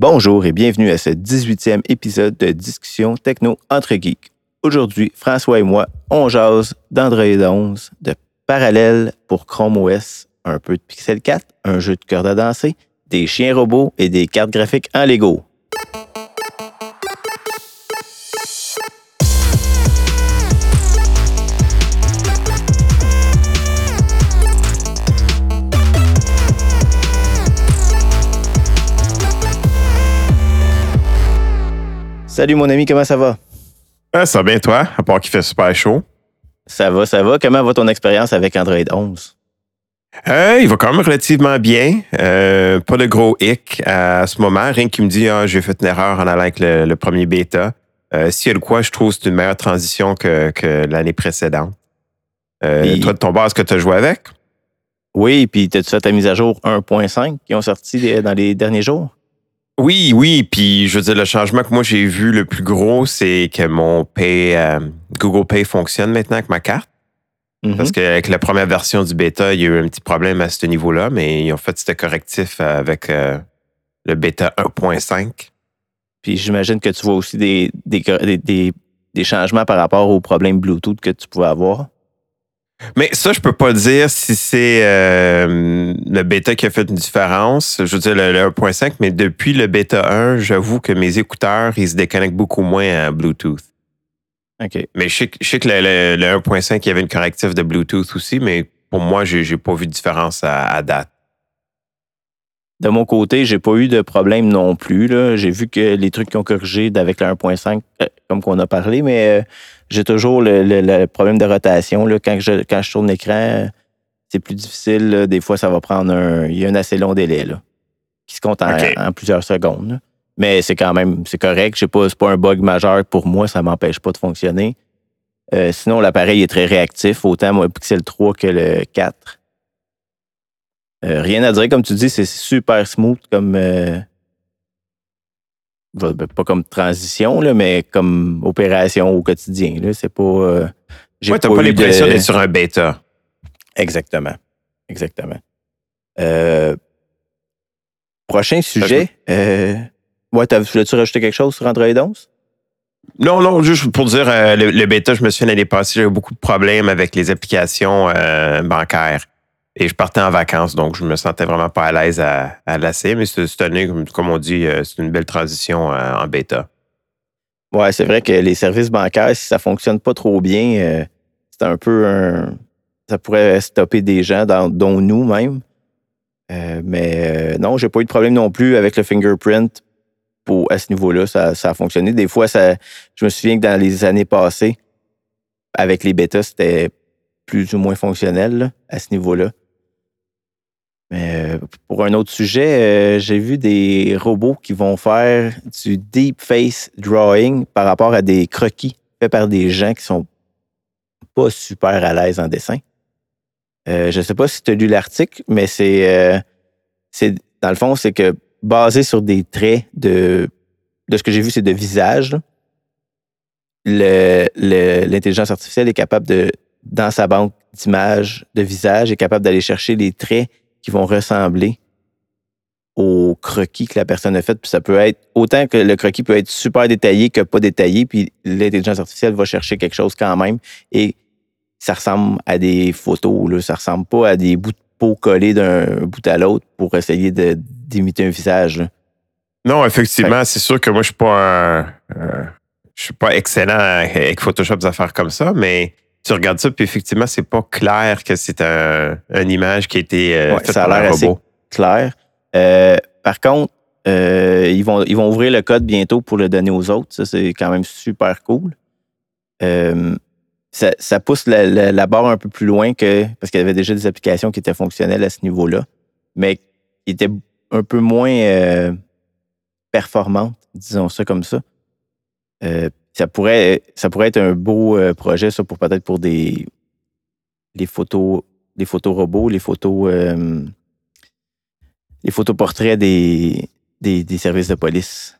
Bonjour et bienvenue à ce 18e épisode de Discussion Techno entre geeks. Aujourd'hui, François et moi, on jase d'Android 11, de Parallèle pour Chrome OS, un peu de Pixel 4, un jeu de cœur à danser, des chiens robots et des cartes graphiques en Lego. Salut mon ami, comment ça va? Ah, ça va bien toi, à part qu'il fait super chaud. Ça va, ça va. Comment va ton expérience avec Android 11? Euh, il va quand même relativement bien. Euh, pas de gros hic à ce moment. Rien qui me dit ah, j'ai fait une erreur en allant avec le, premier bêta. Euh, S'il y a de quoi, je trouve que c'est une meilleure transition que, que l'année précédente. Euh, toi, de ton bord, est-ce que tu as joué avec? Oui, puis tu as fait ta mise à jour 1.5 qui ont sorti dans les derniers jours? Oui, oui, puis je veux dire, le changement que moi j'ai vu le plus gros, c'est que mon Pay, euh, Google Pay fonctionne maintenant avec ma carte. Mm-hmm. Parce qu'avec la première version du bêta, il y a eu un petit problème à ce niveau-là, mais ils ont fait ce correctif avec euh, le bêta 1.5. Puis j'imagine que tu vois aussi des, des, des changements par rapport aux problèmes Bluetooth que tu pouvais avoir. Mais ça, je peux pas dire si c'est euh, le bêta qui a fait une différence. Je veux dire le, 1.5, mais depuis le bêta 1, j'avoue que mes écouteurs, ils se déconnectent beaucoup moins à Bluetooth. OK. Mais je sais, que le, 1.5, il y avait une correctif de Bluetooth aussi, mais pour moi, j'ai, n'ai pas vu de différence à, date. De mon côté, j'ai pas eu de problème non plus. J'ai vu que les trucs qui ont corrigé avec le 1.5, euh, comme qu'on a parlé, mais euh, j'ai toujours le, problème de rotation. Là. Quand, je, quand je tourne l'écran, c'est plus difficile. Des fois, ça va prendre un. Il y a un assez long délai là, qui se compte en, plusieurs secondes. Mais c'est quand même c'est correct. Ce n'est pas un bug majeur pour moi, ça ne m'empêche pas de fonctionner. Euh, sinon, l'appareil est très réactif, autant moi Pixel 3 que le 4. Euh, rien à dire, comme tu dis, c'est super smooth comme, euh, ben, pas comme transition, là, mais comme opération au quotidien. C'est pas. Euh, ouais, t'as pas, l'impression d'être sur un bêta. Exactement. Exactement. Euh, prochain sujet. Ouais, voulais-tu rajouter quelque chose sur Android 11? Non, non, juste pour dire, le, bêta, je me souviens l'année passée, j'avais beaucoup de problèmes avec les applications bancaires. Et je partais en vacances, donc je me sentais vraiment pas à l'aise à, à. Mais cette année, comme on dit, euh, c'est une belle transition euh, en bêta. Ouais, c'est vrai que les services bancaires, si ça fonctionne pas trop bien, euh, c'est un peu un. Ça pourrait stopper des gens, dont nous même. mais non, j'ai pas eu de problème non plus avec le fingerprint pour, à ce niveau-là. Ça, ça, a fonctionné. Des fois, ça, je me souviens que dans les années passées, avec les bêtas, c'était plus ou moins fonctionnel à ce niveau-là. Mais euh, pour un autre sujet, euh, j'ai vu des robots qui vont faire du deep face drawing par rapport à des croquis faits par des gens qui sont pas super à l'aise en dessin. Euh, je ne sais pas si tu as lu l'article, mais c'est, dans le fond, c'est que basé sur des traits de, de ce que j'ai vu, c'est de visage. l'intelligence artificielle est capable de, dans sa banque d'images de visage, est capable d'aller chercher les traits qui vont ressembler au croquis que la personne a fait. Puis ça peut être autant que le croquis peut être super détaillé que pas détaillé, puis l'intelligence artificielle va chercher quelque chose quand même. Et ça ressemble à des photos, là. ça ressemble pas à des bouts de peau collés d'un bout à l'autre pour essayer d'imiter un visage. Non, effectivement, c'est sûr que moi, je suis pas je suis pas excellent avec Photoshop, des affaires comme ça, mais tu regardes ça, puis effectivement, c'est pas clair que c'est un, une image qui a été euh, faite ça a l'air assez clair. Euh, par contre, euh, ils, vont, ils vont ouvrir le code bientôt pour le donner aux autres. Ça, c'est quand même super cool. Ça, pousse la, barre un peu plus loin que. Parce qu'il y avait déjà des applications qui étaient fonctionnelles à ce niveau-là, mais qui étaient un peu moins performantes, disons ça comme ça ça pourrait, ça pourrait être un beau euh, projet, ça, pour peut-être pour des photos, les photos robots, les photos, euh, les photos portraits des, des, services de police.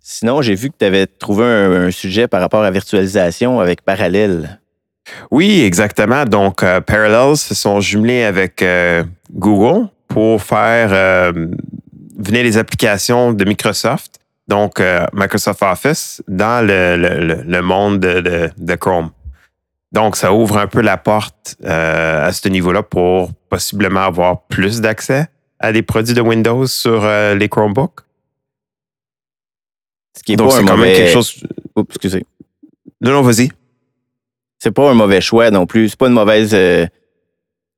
Sinon, j'ai vu que tu avais trouvé un, sujet par rapport à virtualisation avec Parallèle. Oui, exactement. Donc, euh, Parallels se sont jumelés avec Google pour faire venaient les applications de Microsoft, donc euh, Microsoft Office, dans le, monde de, Chrome. Donc, ça ouvre un peu la porte à ce niveau-là pour possiblement avoir plus d'accès à des produits de Windows sur les Chromebooks. Ce qui est Donc, c'est quand même quelque chose. Oups, excusez. Non, non, vas-y. C'est pas un mauvais choix non plus. C'est pas une mauvaise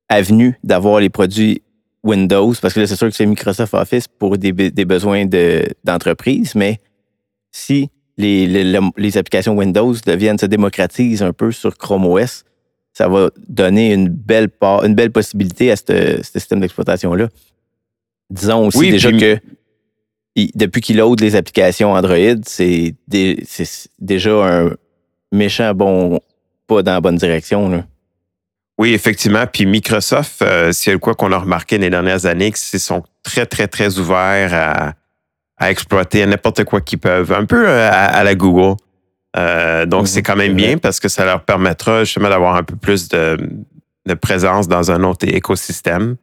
avenue d'avoir les produits Windows, parce que là, c'est sûr que c'est Microsoft Office pour des, besoins d'entreprise, mais si les, les, applications Windows deviennent, se démocratisent un peu sur Chrome OS, ça va donner une belle, une belle possibilité à ce système d'exploitation-là. Disons aussi déjà que depuis qu'il load les applications Android, c'est déjà un méchant bon pas dans la bonne direction. Là. Oui, effectivement. Puis Microsoft, euh, a quoi qu'on a remarqué les dernières années, c'est qu'ils sont très, très, très ouverts à, à exploiter n'importe quoi qu'ils peuvent, un peu euh, à, la Google. Euh, donc, mhm, c'est quand même bien parce que ça leur permettra justement d'avoir un peu plus de, de, présence dans un autre écosystème.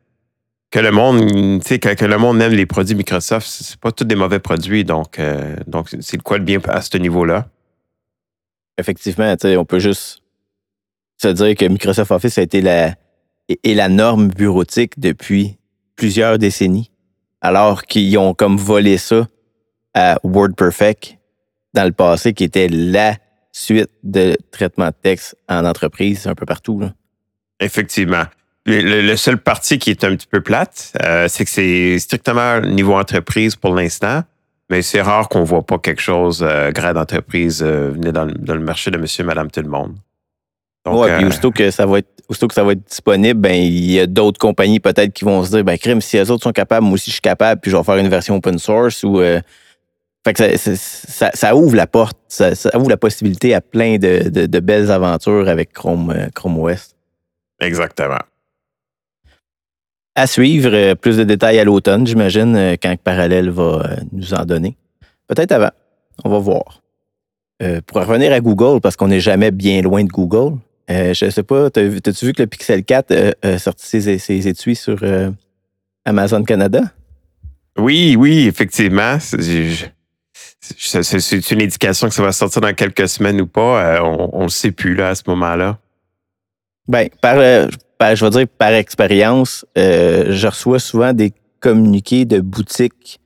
Que le monde, tu sais, que, le monde aime les produits Microsoft, c'est pas tous des mauvais produits. Donc, donc c'est quoi le bien à ce niveau-là? Effectivement, tu sais, on peut juste se dire que Microsoft Office a été la, la norme bureautique depuis plusieurs décennies, alors qu'ils ont comme volé ça à WordPerfect dans le passé, qui était la suite de traitement de texte en entreprise un peu partout. Effectivement. Le, seul parti qui est un petit peu plate, euh, c'est que c'est strictement niveau entreprise pour l'instant, mais c'est rare qu'on voit pas quelque chose euh, grade entreprise euh, venir dans, le marché de monsieur, madame, tout le monde. Oui, puis euh, aussitôt que ça va être aussitôt que ça va être disponible, ben il y a d'autres compagnies peut-être qui vont se dire ben crime, si les autres sont capables, moi aussi je suis capable, puis je vais faire une version open source ou euh, fait que ça, ça, ouvre la porte, ça, ouvre la possibilité à plein de, de, belles aventures avec Chrome, euh, Chrome OS. Exactement. À suivre, plus de détails à l'automne, j'imagine, quand Parallèle va nous en donner. Peut-être avant. On va voir. pour revenir à Google, parce qu'on n'est jamais bien loin de Google, euh, je sais pas, t'as-tu vu que le Pixel 4 euh, a sorti ses, étuis sur euh, Amazon Canada? Oui, oui, effectivement. C'est une indication que ça va sortir dans quelques semaines ou pas. on ne le sait plus là, à ce moment-là. Bien, par, je vais dire par expérience, je reçois souvent des communiqués de boutiques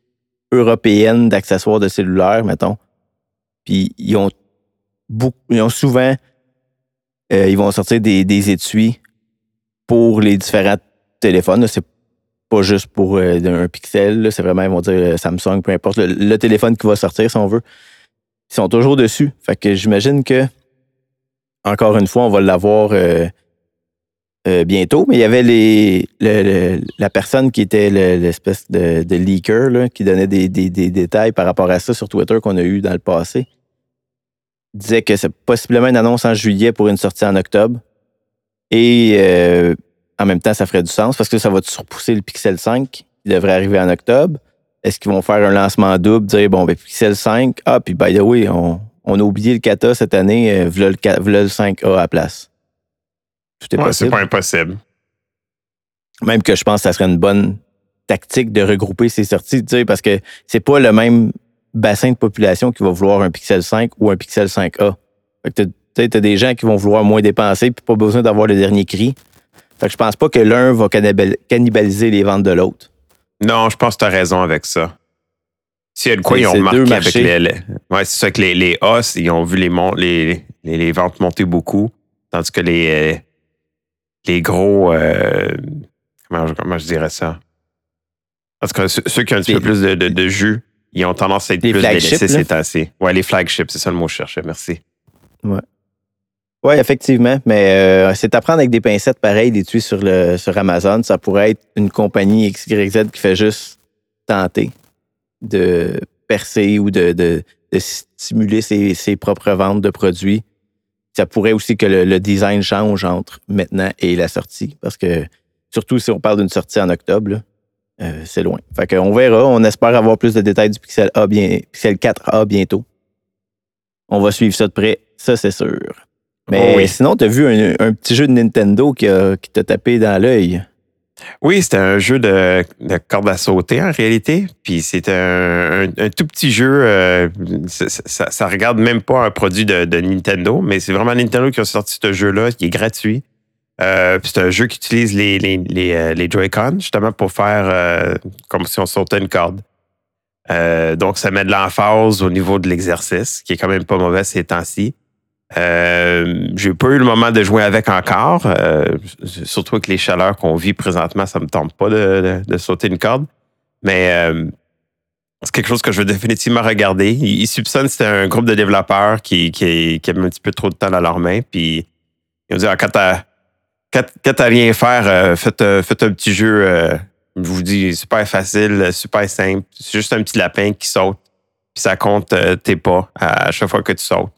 européennes d'accessoires de cellulaire, mettons. Puis ils ont, ils ont souvent euh, ils vont sortir des, étuis pour les différents téléphones. C'est pas juste pour euh, un pixel. C'est vraiment, ils vont dire euh, Samsung, peu importe le, téléphone qui va sortir, si on veut. Ils sont toujours dessus. Fait que j'imagine que, encore une fois, on va l'avoir bientôt. Mais il y avait la personne qui était l'espèce de, leaker qui donnait des, des, détails par rapport à ça sur Twitter qu'on a eu dans le passé disait que c'est possiblement une annonce en juillet pour une sortie en octobre. Et euh, en même temps, ça ferait du sens parce que ça va surpousser le Pixel 5 qui devrait arriver en octobre. Est-ce qu'ils vont faire un lancement double, dire bon, ben, Pixel 5, ah, puis by the way, on, a oublié le 4A cette année, euh, voilà, le, 5A à la place. Tout est possible. C'est pas impossible. Même que je pense que ça serait une bonne tactique de regrouper ces sorties, parce que c'est pas le même bassin de population qui va vouloir un Pixel 5 ou un Pixel 5A. tu as, des gens qui vont vouloir moins dépenser puis pas besoin d'avoir le dernier cri. Fait que je pense pas que l'un va cannibaliser les ventes de l'autre. Non, je pense que tu as raison avec ça. S'il y a de quoi, ils ont remarqué avec les. ouais, c'est ça que les, les os, ils ont vu les, les, les, ventes monter beaucoup. Tandis que les, euh, les gros. Euh, comment, je dirais ça? En tout cas, ceux, qui ont un petit peu plus de, de jus, ils ont tendance à être plus délaissés c'est assez. Ouais, les flagships, c'est ça le mot que je cherchais. Merci. Ouais. Oui, effectivement, mais euh, c'est à prendre avec des pincettes pareilles, des tuyaux sur, le, sur Amazon. Ça pourrait être une compagnie XYZ qui fait juste tenter de percer ou de, de, stimuler ses, propres ventes de produits. Ça pourrait aussi que le, design change entre maintenant et la sortie, parce que surtout si on parle d'une sortie en octobre, euh, c'est loin. Fait qu'on verra. On espère avoir plus de détails du Pixel A bien, Pixel 4A bientôt. On va suivre ça de près, ça c'est sûr. Mais oh sinon, tu as vu un, petit jeu de Nintendo qui, t'a tapé dans l'œil? Oui, c'était un jeu de, de corde à sauter en réalité. Puis c'est un, tout petit jeu. Euh, ça, ça, regarde même pas un produit de, Nintendo, mais c'est vraiment Nintendo qui a sorti ce jeu-là, qui est gratuit. Euh, c'est un jeu qui utilise les, les, euh, les Joy-Con justement pour faire comme si on sautait une corde. donc, ça met de l'emphase au niveau de l'exercice, qui est quand même pas mauvais ces temps-ci. Euh, j'ai pas eu le moment de jouer avec encore, euh, surtout avec les chaleurs qu'on vit présentement, ça me tente pas de, sauter une corde. Mais euh, c'est quelque chose que je veux définitivement regarder. Soupçonnent que c'était un groupe de développeurs qui, qui, qui, un petit peu trop de temps dans leurs mains. Puis ils ont dit ah, quand t'as quand, rien faire, euh, faites, faites, un petit jeu. je vous dis super facile, super simple. C'est juste un petit lapin qui saute. Puis ça compte tes pas à chaque fois que tu sautes.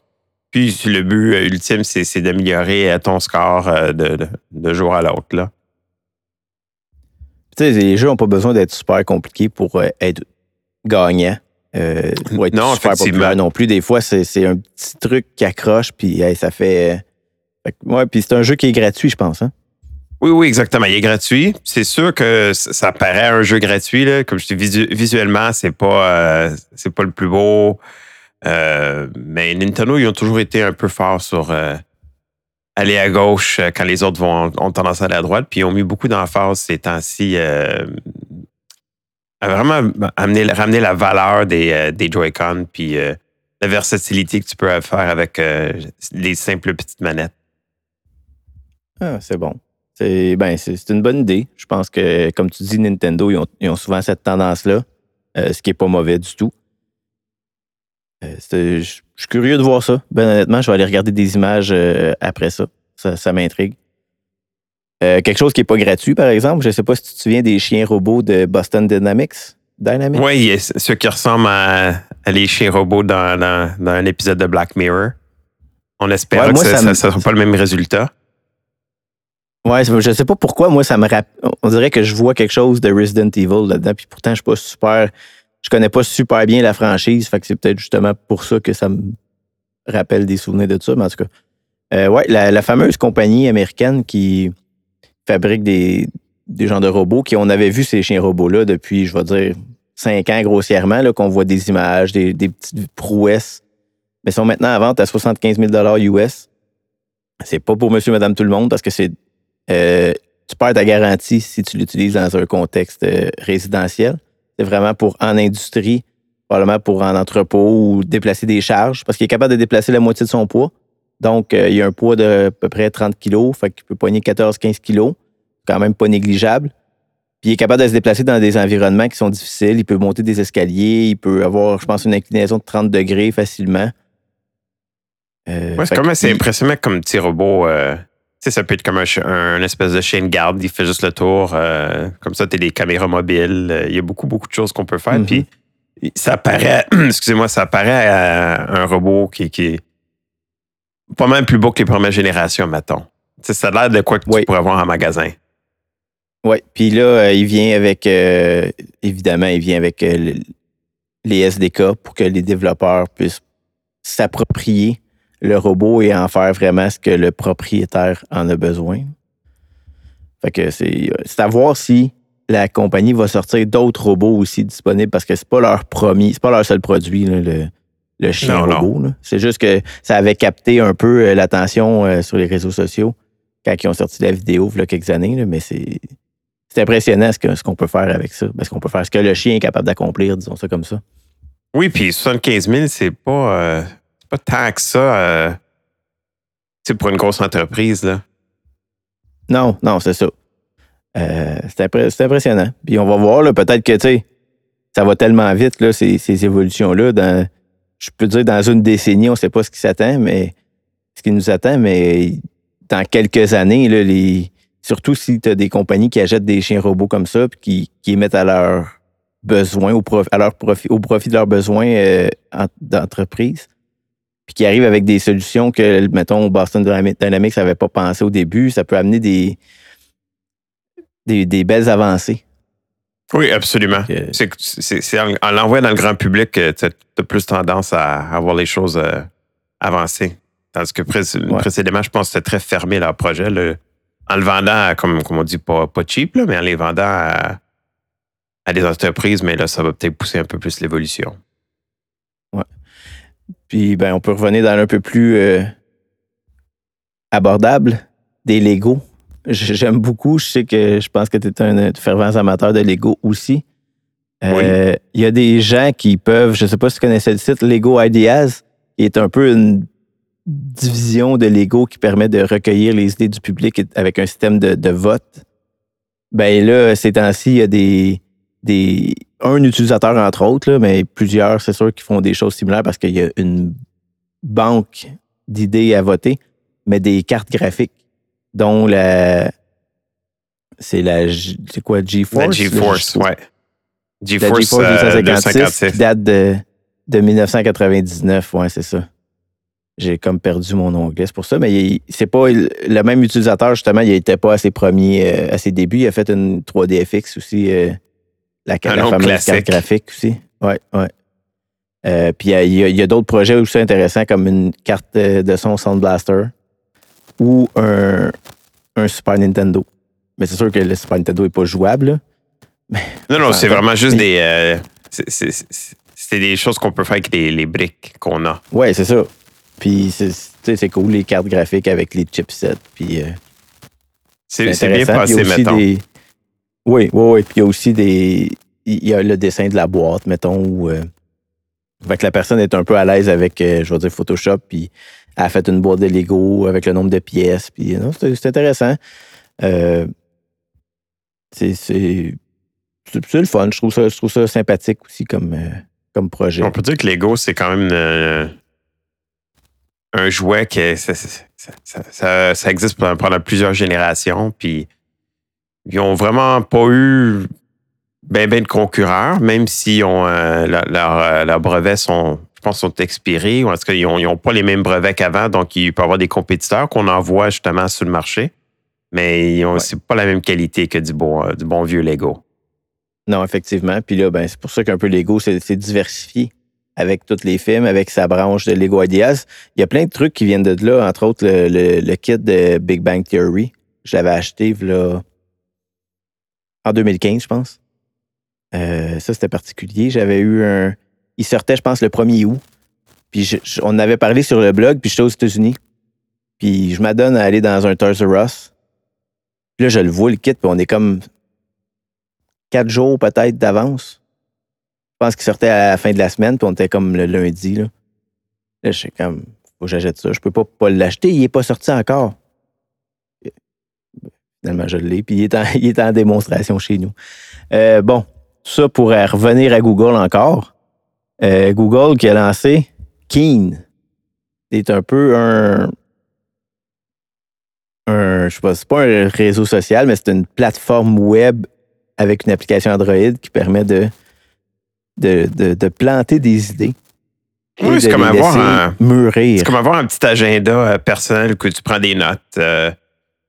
Puis le but euh, ultime, c'est d'améliorer euh, ton score euh, de, jour à l'autre. Tu sais, les jeux n'ont pas besoin d'être super compliqués pour être gagnants. pour être non, super populaire non plus. Des fois, c'est un petit truc qui accroche, puis ça fait. Ouais, puis c'est un jeu qui est gratuit, je pense. Hein? Oui, oui, exactement. Il est gratuit. C'est sûr que ça paraît un jeu gratuit. Là. Comme je dis, visuellement, c'est pas, c'est pas le plus beau. Euh, mais Nintendo, ils ont toujours été un peu forts sur euh, aller à gauche euh, quand les autres vont, ont tendance à aller à droite. Puis ils ont mis beaucoup d'emphase ces temps-ci à vraiment amener, ramener la valeur des, des Joy-Con puis la versatilité que tu peux faire avec les simples petites manettes. Ah, c'est bon. C'est ben, une bonne idée. Je pense que, comme tu dis, Nintendo, ils ont, ils ont souvent cette tendance-là, ce qui n'est pas mauvais du tout. Euh, je suis curieux de voir ça. Ben honnêtement, je vais aller regarder des images euh, après ça. Ça, m'intrigue. Euh, quelque chose qui n'est pas gratuit, par exemple. Je ne sais pas si tu te souviens des chiens robots de Boston Dynamics. Dynamics? Oui, ceux qui ressemblent à, les chiens robots dans, dans, un épisode de Black Mirror. On espère que ça ne sera pas le même résultat. Ouais, je sais pas pourquoi, moi, ça me On dirait que je vois quelque chose de Resident Evil là-dedans, puis pourtant, je suis pas super je connais pas super bien la franchise, fait que c'est peut-être justement pour ça que ça me rappelle des souvenirs de ça, mais en tout cas. Euh, ouais, la, fameuse compagnie américaine qui fabrique des, des genres de robots, qui on avait vu ces chiens robots-là depuis, je vais dire, cinq ans grossièrement, qu'on voit des images, des, petites prouesses, mais sont maintenant à vente à 75 000 US. C'est pas pour monsieur, madame, tout le monde, parce que c'est euh, tu perds ta garantie si tu l'utilises dans un contexte euh, résidentiel. C'est vraiment pour en industrie, probablement pour en entrepôt ou déplacer des charges, parce qu'il est capable de déplacer la moitié de son poids. Donc, euh, il a un poids de à peu près 30 kg, fait qu'il peut poigner 14-15 kg, quand même pas négligeable. Puis il est capable de se déplacer dans des environnements qui sont difficiles. Il peut monter des escaliers, il peut avoir, je pense, une inclinaison de 30 degrés facilement. Euh, c'est quand même assez impressionnant comme petit robot. Euh, sais, ça peut être comme un, espèce de chien de garde, il fait juste le tour. Euh, comme ça, tu as des caméras mobiles. Euh, il y a beaucoup, beaucoup de choses qu'on peut faire. Puis, mm-hmm. ça paraît, excusez-moi, ça paraît à un robot qui, est pas mal plus beau que les premières générations, mettons. ça a l'air de quoi que tu pourrais avoir en magasin. Oui, puis là, euh, il vient avec, évidemment, il vient avec les SDK pour que les développeurs puissent s'approprier le robot et en faire vraiment ce que le propriétaire en a besoin. Fait que c'est à voir si la compagnie va sortir d'autres robots aussi disponibles parce que c'est pas leur premier, c'est pas leur seul produit, le, chien robot. C'est juste que ça avait capté un peu euh, l'attention euh, sur les réseaux sociaux quand ils ont sorti la vidéo il y a quelques années, mais c'est. impressionnant ce qu'on peut faire avec ça. Parce qu'on peut faire ce que le chien est capable d'accomplir, disons ça comme ça. Oui, puis 75 000, c'est pas. Euh, pas tant que ça euh, pour une grosse entreprise. Là. Non, non, c'est ça. Euh, c'est impressionnant. Puis on va voir, peut-être que ça va tellement vite, là, ces, évolutions-là. Je peux dire, dans une décennie, on ne sait pas ce qui s'attend, mais ce qui nous attend, mais dans quelques années, là, les, surtout si tu as des compagnies qui achètent des chiens robots comme ça, puis qui, qui mettent à leurs besoins, au, à leur profit, au profit de leurs besoins euh, d'entreprise, puis qui arrive avec des solutions que, mettons, Boston Dynamics n'avait pas pensé au début, ça peut amener des, des, belles avancées. Oui, absolument. C'est en l'envoyant dans le grand public que tu as plus tendance à avoir les choses euh, avancées. Tandis que précédemment, je pense que c'était très fermé leur projet. en le vendant, comme, comme on dit, pas, pas cheap, mais en les vendant à, des entreprises, mais là, ça va peut-être pousser un peu plus l'évolution. Puis, ben, on peut revenir dans un peu plus euh, abordable, des Lego. J'aime beaucoup. Je sais que je pense que tu es un fervent amateur de Lego aussi. Euh, il y a des gens qui peuvent, je ne sais pas si tu connaissais le site Lego Ideas, qui est un peu une division de Lego qui permet de recueillir les idées du public avec un système de, vote. Ben là, ces temps-ci, il y a des, des. Un utilisateur, entre autres, mais plusieurs, c'est sûr, qui font des choses similaires parce qu'il y a une banque d'idées à voter, mais des cartes graphiques, dont la. C'est la. C'est quoi, GeForce? La GeForce, ouais. GeForce, euh, qui date de, de 1999, ouais, c'est ça. J'ai comme perdu mon onglet, c'est pour ça. Mais c'est pas le même utilisateur, justement, il n'était pas à ses premiers, euh, à ses débuts. Il a fait une 3DFX aussi, euh, la, la fameuse carte graphique aussi. Ouais, ouais. Euh, puis il y a, d'autres projets aussi intéressants comme une carte de son Sound Blaster ou un, un Super Nintendo. Mais c'est sûr que le Super Nintendo n'est pas jouable. non, non, c'est vraiment juste des. c'est des choses qu'on peut faire avec les, les briques qu'on a. Ouais, c'est ça. Puis c'est cool, les cartes graphiques avec les chipsets. Puis. Euh, c'est bien passé, mettons. Oui, oui, oui. Puis il y a aussi des. Il y a le dessin de la boîte, mettons, où. Euh, que la personne est un peu à l'aise avec, euh, je vais dire, Photoshop, puis elle a fait une boîte de Lego avec le nombre de pièces. Puis, non, c'est intéressant. Euh, c'est le fun. Je trouve ça, je trouve ça sympathique aussi comme, comme projet. On peut dire que Lego, c'est quand même un jouet que ça, existe pendant, plusieurs générations. Puis ils n'ont vraiment pas eu ben, ben de concurrents, même si ont, euh, euh, leurs brevets sont, je pense, sont expirés, ou en tout cas, ils n'ont pas les mêmes brevets qu'avant, donc il peut y avoir des compétiteurs qu'on envoie justement sur le marché, mais ils c'est pas la même qualité que du bon, euh, du bon vieux Lego. Non, effectivement. Puis là, ben, c'est pour ça qu'un peu Lego, c'est diversifié avec tous les films, avec sa branche de Lego Ideas. Il y a plein de trucs qui viennent de là, entre autres le, kit de Big Bang Theory. Je l'avais acheté là, en 2015, je pense. Euh, ça, c'était particulier. J'avais eu un. Il sortait, je pense, le 1er août. Puis on avait parlé sur le blog, puis j'étais aux États-Unis. Puis je m'adonne à aller dans un Toys R. Puis là, je le vois, le kit, puis on est comme quatre jours peut-être d'avance. Je pense qu'il sortait à la fin de la semaine, puis on était comme le lundi. Là, je suis comme, faut que j'achète ça. Je peux pas, pas l'acheter, il n'est pas sorti encore. Finalement, je l'ai, puis il est, en, il est en démonstration chez nous. Euh, bon, ça pourrait revenir à Google encore. Euh, Google qui a lancé Keen. C'est un peu un, un je sais pas, c'est pas un réseau social, mais c'est une plateforme web avec une application Android qui permet de de, planter des idées. Oui, c'est comme avoir un mûrir. C'est comme avoir un petit agenda euh, personnel que tu prends des notes. Euh,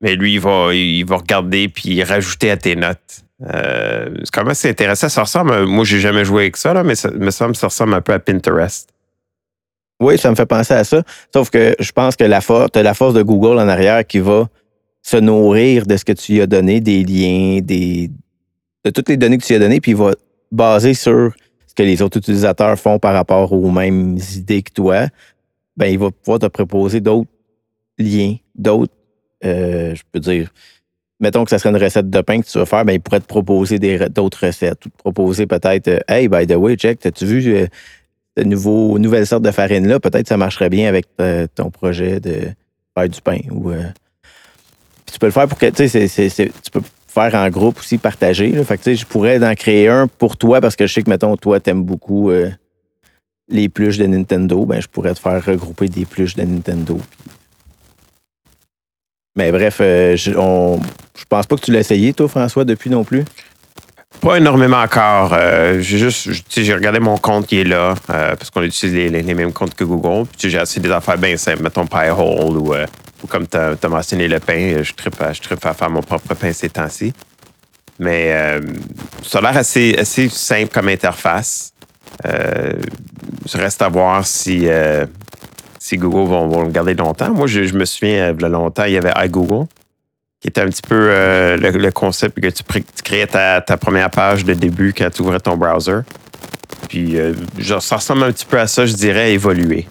mais lui, il va, il va regarder puis rajouter à tes notes. Euh, c'est quand même assez intéressant. Ça ressemble, moi, j'ai jamais joué avec ça, là, mais ça me semble ça ressemble un peu à Pinterest. Oui, ça me fait penser à ça. Sauf que je pense que la force, la force de Google en arrière qui va se nourrir de ce que tu lui as donné, des liens, des, de toutes les données que tu lui as données, puis il va baser sur ce que les autres utilisateurs font par rapport aux mêmes idées que toi, ben, il va pouvoir te proposer d'autres liens, d'autres, euh, je peux dire, mettons que ça serait une recette de pain que tu vas faire, ben, il pourrait te proposer d'autres recettes ou te proposer peut-être, euh, hey, by the way, check, as-tu vu euh, cette nouveau, nouvelle sorte de farine-là? Peut-être ça marcherait bien avec ton projet de faire du pain. Tu peux le faire pour que, tu peux faire en groupe aussi, partager. Fait que, je pourrais en créer un pour toi parce que je sais que, mettons, toi, t'aimes beaucoup les pluches de Nintendo. Ben, je pourrais te faire regrouper des pluches de Nintendo. Mais bref, euh, je, pense pas que tu l'as essayé, toi, François, depuis non plus? Pas énormément encore. Euh, j'ai juste, j'ai regardé mon compte qui est là, parce qu'on utilise les, les, mêmes comptes que Google. Puis j'ai assez des affaires bien simples, mettons Pi-hole ou ou comme tu as, mentionné le pain, je tripe, à, je faire mon propre pain ces temps-ci. Mais euh, ça a l'air assez, assez simple comme interface. Euh, je reste à voir si, euh, si Google va, le garder longtemps. Moi, je, me souviens, il y a longtemps, il y avait iGoogle. qui était un petit peu euh, le, concept que tu, créais ta, première page de début quand tu ouvrais ton browser. Puis, euh, genre, ça ressemble un petit peu à ça, je dirais, évoluer.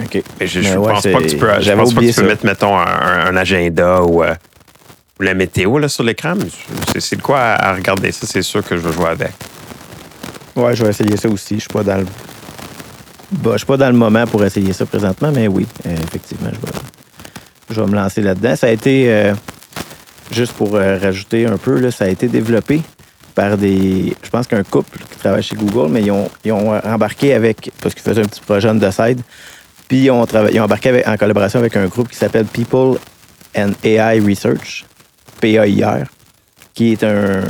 OK. je, ne pense pas que tu peux, je pense pas que tu peux mettre, mettons, un, agenda ou, euh, la météo là, sur l'écran. C'est le quoi à, regarder ça, c'est sûr que je vais jouer avec. Ouais, je vais essayer ça aussi. Je suis pas dans le. Bah, je suis pas dans le moment pour essayer ça présentement, mais oui, effectivement, je vais, je vais me lancer là-dedans. Ça a été, euh, juste pour euh, rajouter un peu, ça a été développé par des. Je pense qu'un couple qui travaille chez Google, mais ils ont, ils ont embarqué avec. Parce qu'ils faisaient un petit projet de side. Puis ils ont, ils ont embarqué en collaboration avec un groupe qui s'appelle People and AI Research, PAIR, qui est un,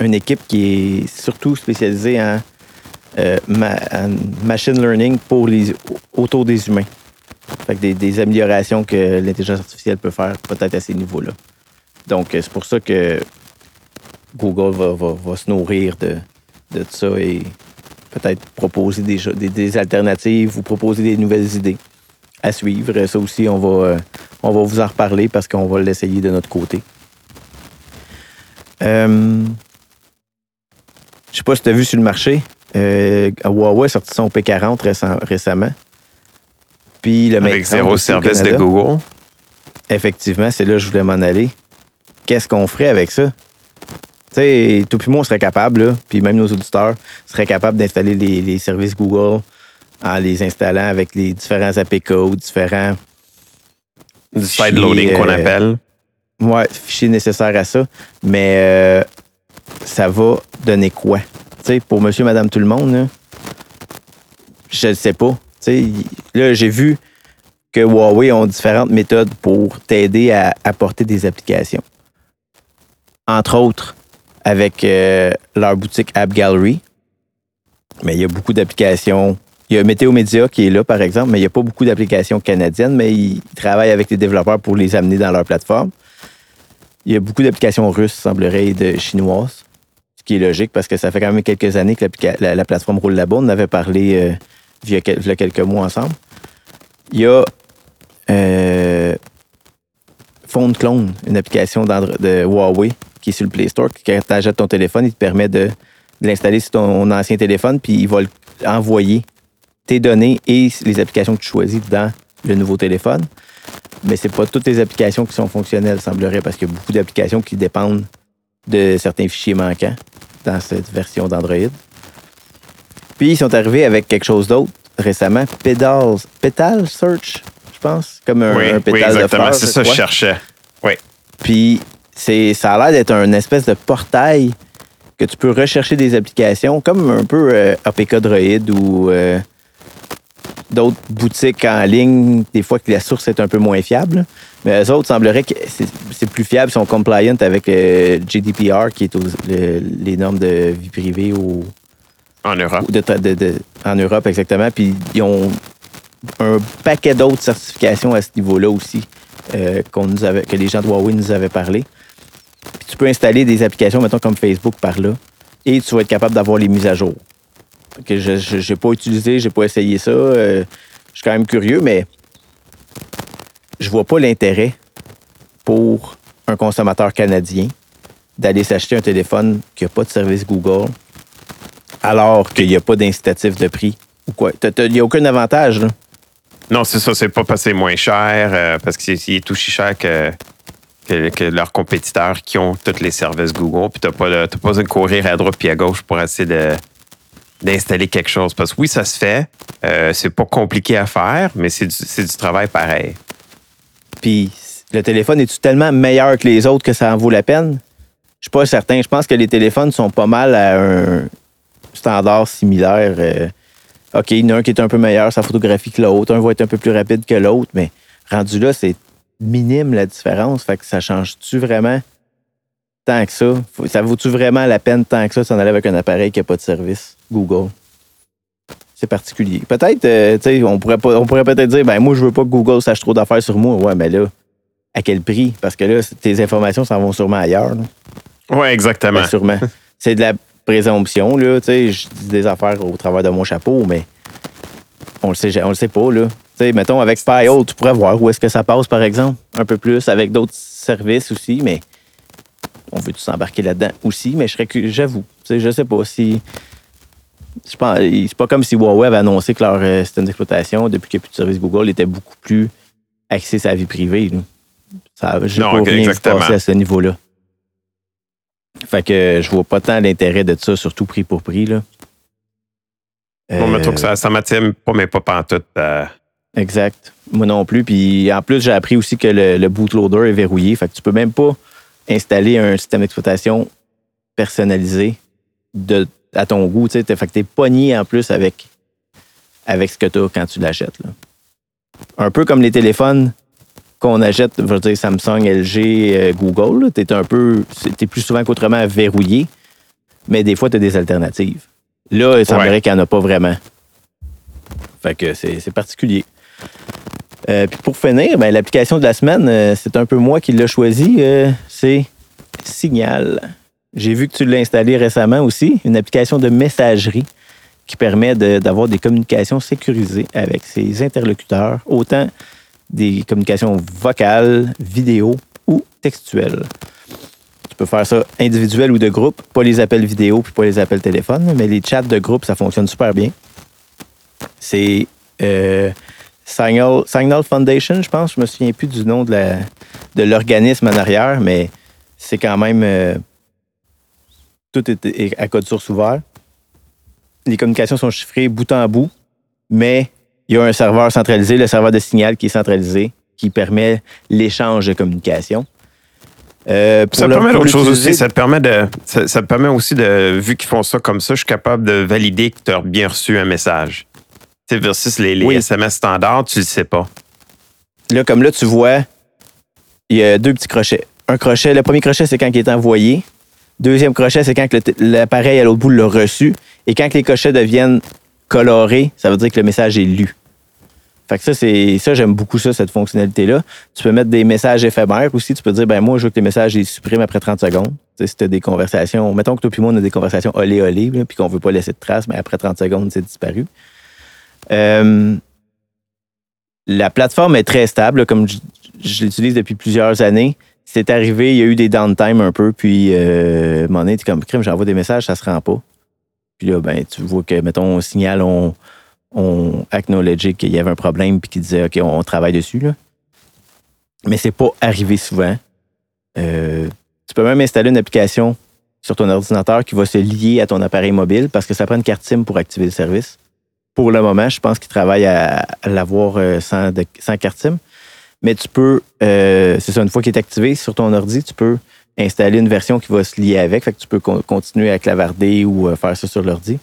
une équipe qui est surtout spécialisée en, euh, machine learning pour les, autour des humains. Fait des, améliorations que l'intelligence artificielle peut faire peut-être à ces niveaux-là. Donc, euh, c'est pour ça que Google va, se nourrir de, de ça et peut-être proposer des, des, alternatives ou proposer des nouvelles idées à suivre. Ça aussi, on va, euh, on va vous en reparler parce qu'on va l'essayer de notre côté. Euh, je sais pas si tu as vu sur le marché, Huawei a sorti son P40 récemment. Avec zéro service de Google. Effectivement, c'est là que je voulais m'en aller. Qu'est-ce qu'on ferait avec ça? Tu sais, tout puis moi, on serait capable, puis même nos auditeurs seraient capables d'installer les, services Google en les installant avec les différents APK ou différents. Du side loading qu'on euh, appelle. Ouais, fichiers nécessaires à ça. Mais euh, ça va donner quoi? Sais, pour monsieur, madame, tout le monde, je ne sais pas là, j'ai vu que Huawei ont différentes méthodes pour t'aider à apporter des applications. Entre autres, avec euh, leur boutique App Gallery. Mais il y a beaucoup d'applications. Il y a Météo Média qui est là, par exemple, mais il n'y a pas beaucoup d'applications canadiennes, mais ils travaillent avec les développeurs pour les amener dans leur plateforme. Il y a beaucoup d'applications russes, semblerait, et de chinoises, qui est logique parce que ça fait quand même quelques années que la, plateforme roule là-bas. On avait parlé euh, il y a quelques mois ensemble. Il y a euh, Phone Clone, une application de Huawei qui est sur le Play Store. Quand tu achètes ton téléphone, il te permet de, l'installer sur ton ancien téléphone, puis il va envoyer tes données et les applications que tu choisis dans le nouveau téléphone. Mais c'est pas toutes les applications qui sont fonctionnelles, semblerait, parce qu'il y a beaucoup d'applications qui dépendent de certains fichiers manquants dans cette version d'Android. Puis ils sont arrivés avec quelque chose d'autre récemment, Pedals, Petal Search, je pense, comme un, oui, pétale oui, exactement, c'est ça que je cherchais. Oui. Puis c'est, ça a l'air d'être un espèce de portail que tu peux rechercher des applications, comme un peu euh, APK Droid ou euh, d'autres boutiques en ligne, des fois que la source est un peu moins fiable. Mais eux autres sembleraient que c'est, plus fiable, ils sont compliant avec le GDPR, qui est les normes de vie privée au, en Europe. en Europe, exactement. Puis ils ont un paquet d'autres certifications à ce niveau-là aussi euh, qu'on nous avait, que les gens de Huawei nous avaient parlé. Puis tu peux installer des applications, mettons comme Facebook par là, et tu vas être capable d'avoir les mises à jour. Que je n'ai pas utilisé, j'ai pas essayé ça. Euh, je suis quand même curieux, mais je vois pas l'intérêt pour un consommateur canadien d'aller s'acheter un téléphone qui n'a pas de service Google, alors qu'il n'y a pas d'incitatif de prix ou quoi. Il n'y a aucun avantage, là. Non, c'est ça, c'est pas passer moins cher euh, parce qu'il est tout cher que, que, leurs compétiteurs qui ont tous les services Google. Puis tu n'as pas, pas besoin de courir à droite puis à gauche pour essayer d'installer quelque chose. Parce que oui, ça se fait. Euh, c'est pas compliqué à faire, mais c'est du, travail pareil. Puis le téléphone est-tu tellement meilleur que les autres que ça en vaut la peine? Je suis pas certain. Je pense que les téléphones sont pas mal à un, standard similaire. Euh, OK, il y en a un qui est un peu meilleur sa photographie que l'autre, un va être un peu plus rapide que l'autre, mais rendu là, c'est minime la différence. Fait que ça change-tu vraiment tant que ça? Ça vaut-tu vraiment la peine tant que ça de s'en aller avec un appareil qui n'a pas de service? Google? C'est particulier. Peut-être, euh, tu sais, on pourrait, on pourrait peut-être dire, ben moi, je veux pas que Google sache trop d'affaires sur moi. Ouais, mais là, à quel prix? Parce que là, tes informations s'en vont sûrement ailleurs. Oui, exactement. Ben, sûrement. C'est de la présomption, là. Tu sais, je dis des affaires au travers de mon chapeau, mais on le sait, on le sait pas, là. sais, mettons, avec Spyhole, tu pourrais voir où est-ce que ça passe, par exemple, un peu plus, avec d'autres services aussi, mais on veut tous embarquer là-dedans aussi, mais je serais que j'avoue. Je sais pas si. Je pense, c'est pas comme si Huawei avait annoncé que leur euh, système d'exploitation, depuis qu'il n'y a plus de service Google, était beaucoup plus axé sur sa vie privée. Là. Ça, j'ai pas rien à ce niveau-là. Fait que je vois pas tant l'intérêt de ça, surtout prix pour prix. Là. Bon, mais que ça, ça m'attire pas, mais pas pantoute. Euh... Exact. Moi non plus. Puis en plus, j'ai appris aussi que le, le, bootloader est verrouillé. Fait que tu peux même pas installer un système d'exploitation personnalisé de, à ton goût. Fait que t'es pogné en plus avec, avec ce que tu as quand tu l'achètes. Un peu comme les téléphones qu'on achète, je veux dire Samsung, LG, euh, Google. Tu es un peu. T'es plus souvent qu'autrement verrouillé, mais des fois, tu as des alternatives. Là, il semblerait qu'il n'y en a pas vraiment. Fait que c'est particulier. Euh, puis pour finir, ben, l'application de la semaine, euh, c'est un peu moi qui l'ai choisi. Euh, c'est Signal. J'ai vu que tu l'as installé récemment aussi, une application de messagerie qui permet d'avoir des communications sécurisées avec ses interlocuteurs, autant des communications vocales, vidéo ou textuelles. Tu peux faire ça individuel ou de groupe, pas les appels vidéo puis pas les appels téléphone, mais les chats de groupe, ça fonctionne super bien. C'est Signal, Signal Foundation, je pense. Je me souviens plus du nom de, de l'organisme en arrière, mais c'est quand même. Euh, tout est, à code source ouvert. Les communications sont chiffrées bout en bout, mais il y a un serveur centralisé, le serveur de signal qui est centralisé, qui permet l'échange de communication. Euh, ça permet d'autres choses aussi. Ça te permet de, ça, permet aussi de, vu qu'ils font ça comme ça, je suis capable de valider que tu as bien reçu un message versus les, les SMS standards, tu le sais pas. Là, comme là, tu vois, il y a deux petits crochets. Un crochet, le premier crochet, c'est quand il est envoyé. Deuxième crochet, c'est quand l'appareil à l'autre bout l'a reçu. Et quand les crochets deviennent colorés, ça veut dire que le message est lu. Fait que ça, c'est ça, j'aime beaucoup ça, cette fonctionnalité-là. Tu peux mettre des messages éphémères aussi. Tu peux dire, ben moi, je veux que les messages les suppriment après 30 secondes. tu as des conversations, mettons que toi et moi, on a des conversations olé olé, puis qu'on veut pas laisser de traces, mais après 30 secondes, c'est disparu. Euh, la plateforme est très stable, comme je, l'utilise depuis plusieurs années. C'est arrivé, il y a eu des downtime un peu, puis euh, mon tu comme crime, j'envoie des messages, ça se rend pas. Puis là, ben, tu vois que, mettons, on signale, on, on acknowledge qu'il y avait un problème, puis qu'il disait, OK, on, travaille dessus. Là. Mais c'est pas arrivé souvent. Euh, tu peux même installer une application sur ton ordinateur qui va se lier à ton appareil mobile parce que ça prend une carte SIM pour activer le service pour le moment, je pense qu'ils travaillent à, l'avoir euh, sans, carte SIM. Mais tu peux, euh, c'est ça, une fois qu'il est activé sur ton ordi, tu peux installer une version qui va se lier avec. Fait que tu peux continuer à clavarder ou euh, faire ça sur l'ordi.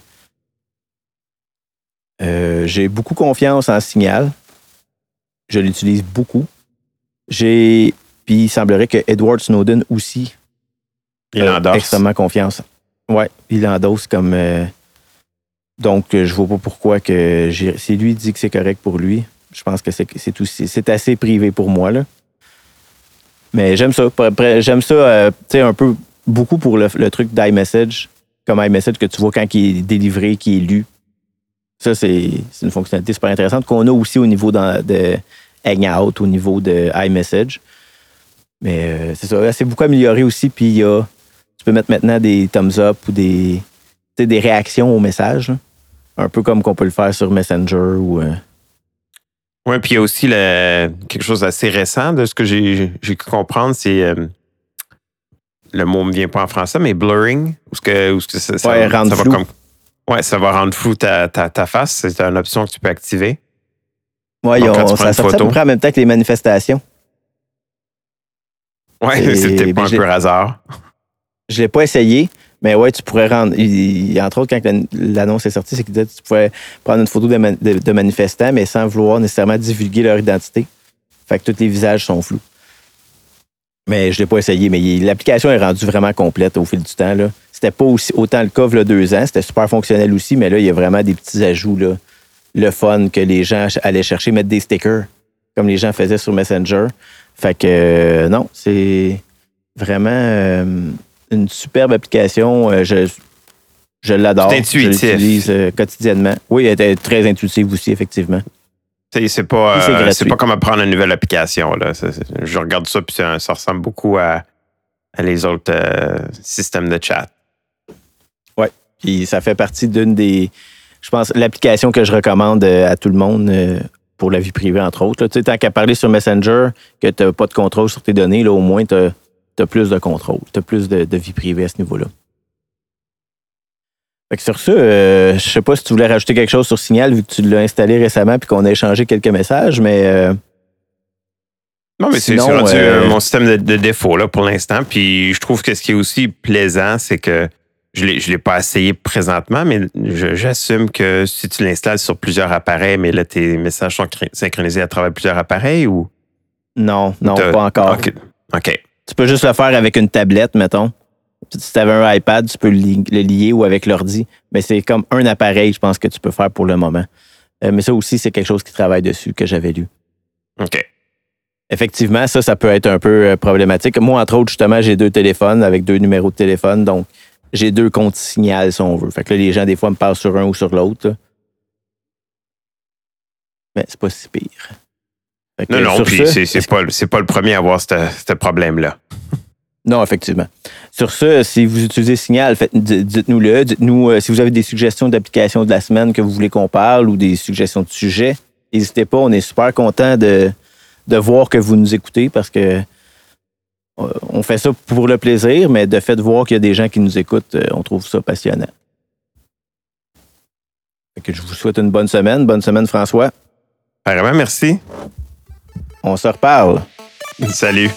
j'ai beaucoup confiance en Signal. Je l'utilise beaucoup. J'ai. Puis il semblerait que Edward Snowden aussi. Il endosse. extrêmement confiance. Ouais, il endosse comme. Donc, euh, je vois pas pourquoi que si lui dit que c'est correct pour lui, je pense que c'est assez privé pour moi là. Mais j'aime ça. J'aime ça, euh, un peu beaucoup pour le, truc d'iMessage, comme iMessage que tu vois quand il est délivré, qui est lu. Ça, c'est une fonctionnalité super intéressante qu'on a aussi au niveau de Hangout, au niveau de iMessage. Mais euh, c'est ça, c'est beaucoup amélioré aussi. Puis il y a, tu peux mettre maintenant des thumbs up ou des, des réactions aux messages. Un peu comme qu'on peut le faire sur Messenger ou. Euh, oui, puis il y a aussi quelque chose d'assez récent de ce que j'ai pu comprendre, c'est. Euh, le mot ne me vient pas en français, mais blurring. Ou ce que, ça, ouais, va comme. Ouais, ça va rendre flou ta, face. C'est une option que tu peux activer. Oui, ça sortit à peu près en même temps que les manifestations. Oui, c'était pas un peu hasard. Je l'ai pas essayé, mais ouais, tu pourrais rendre. entre autres, quand l'annonce est sortie, c'est que tu pouvais prendre une photo de, manifestants, mais sans vouloir nécessairement divulguer leur identité. Fait que tous les visages sont flous. Mais je ne l'ai pas essayé, mais l'application est rendue vraiment complète au fil du temps. Là. C'était pas aussi, autant le cas il y a deux ans. C'était super fonctionnel aussi, mais là, il y a vraiment des petits ajouts. Là. Le fun que les gens allaient chercher, mettre des stickers, comme les gens faisaient sur Messenger. Fait que euh, non, c'est vraiment. Euh, une superbe application. Euh, je, je l'adore. C'est intuitif. Je l'utilise euh, quotidiennement. Oui, elle est très intuitive aussi, effectivement. C'est pas, euh, c'est pas comme apprendre une nouvelle application. Là. je regarde ça, puis ça, ressemble beaucoup à, les autres euh, systèmes de chat. Oui, puis ça fait partie d'une des. Je pense l'application que je recommande à tout le monde pour la vie privée, entre autres. Tu sais, tant qu'à parler sur Messenger, que tu n'as pas de contrôle sur tes données, là, au moins, tu as, plus de contrôle, tu as plus de vie privée à ce niveau-là sur ça, euh, je sais pas si tu voulais rajouter quelque chose sur Signal vu que tu l'as installé récemment puis qu'on a échangé quelques messages, mais. Euh, non, mais c'est euh, mon système de, défaut là, pour l'instant. Puis je trouve que ce qui est aussi plaisant, c'est que je ne l'ai pas essayé présentement, mais j'assume que si tu l'installes sur plusieurs appareils, mais là, tes messages sont synchronisés à travers plusieurs appareils ou? Non, non, pas encore. OK. Tu peux juste le faire avec une tablette, mettons. Si tu avais un iPad, tu peux le lier ou avec l'ordi, mais c'est comme un appareil, je pense, que tu peux faire pour le moment. Euh, mais ça aussi, c'est quelque chose qui travaille dessus, que j'avais lu. OK. Effectivement, ça, ça peut être un peu euh, problématique. Moi, entre autres, justement, j'ai deux téléphones avec deux numéros de téléphone, donc j'ai deux comptes signal, si on veut. Fait que là, les gens, des fois, me parlent sur un ou sur l'autre. Mais c'est pas si pire. Non, non, puis c'est pas, pas le premier à avoir ce problème-là. Non, effectivement. Sur ce, si vous utilisez Signal, dites-nous-le. Dites-nous euh, si vous avez des suggestions d'applications de la semaine que vous voulez qu'on parle ou des suggestions de sujets. N'hésitez pas, on est super content de, de voir que vous nous écoutez parce que euh, on fait ça pour le plaisir, mais de fait de voir qu'il y a des gens qui nous écoutent, euh, on trouve ça passionnant. que je vous souhaite une bonne semaine. Bonne semaine, François. Vraiment, merci. On se reparle. Salut.